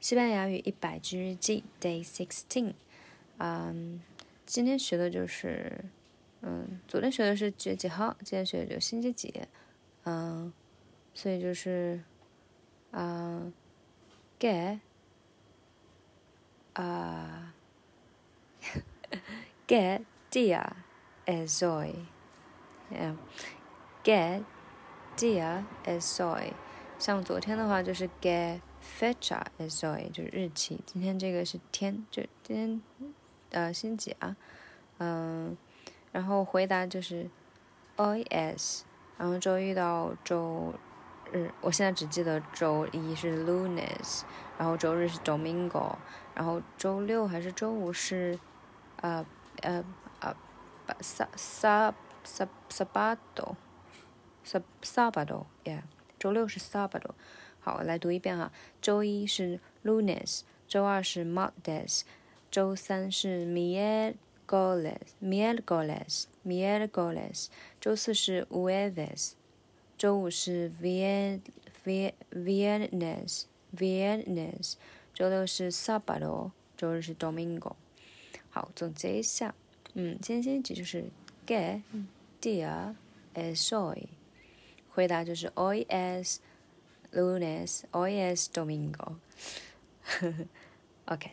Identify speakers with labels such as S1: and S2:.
S1: 西班牙语一百句日记 Day Sixteen，嗯，今天学的就是，嗯，昨天学的是几月几号，今天学的就星期几，嗯，所以就是，啊，get，啊，get dia es hoy，嗯，get dia es hoy，像昨天的话就是 get。Fecha is hoy，就是日期。今天这个是天，就今天呃星期啊，嗯，然后回答就是 hoy es，然后周一到周日，我现在只记得周一是 lunes，然后周日是 domingo，然后周六还是周五是呃呃呃，sa sa sa sabado，sa sabado，yeah，周六是 sabado。好，来读一遍哈。周一是 lunes，周二是 martes，周三是 miércoles，miércoles，miércoles，周四是 jueves，周五是 viernes，viernes，周六是 sábado，周日是 domingo。好，总结一下，嗯，今天星期几就是 es hoy？回答就是 hoy es。Lunes, hoy es domingo. ok.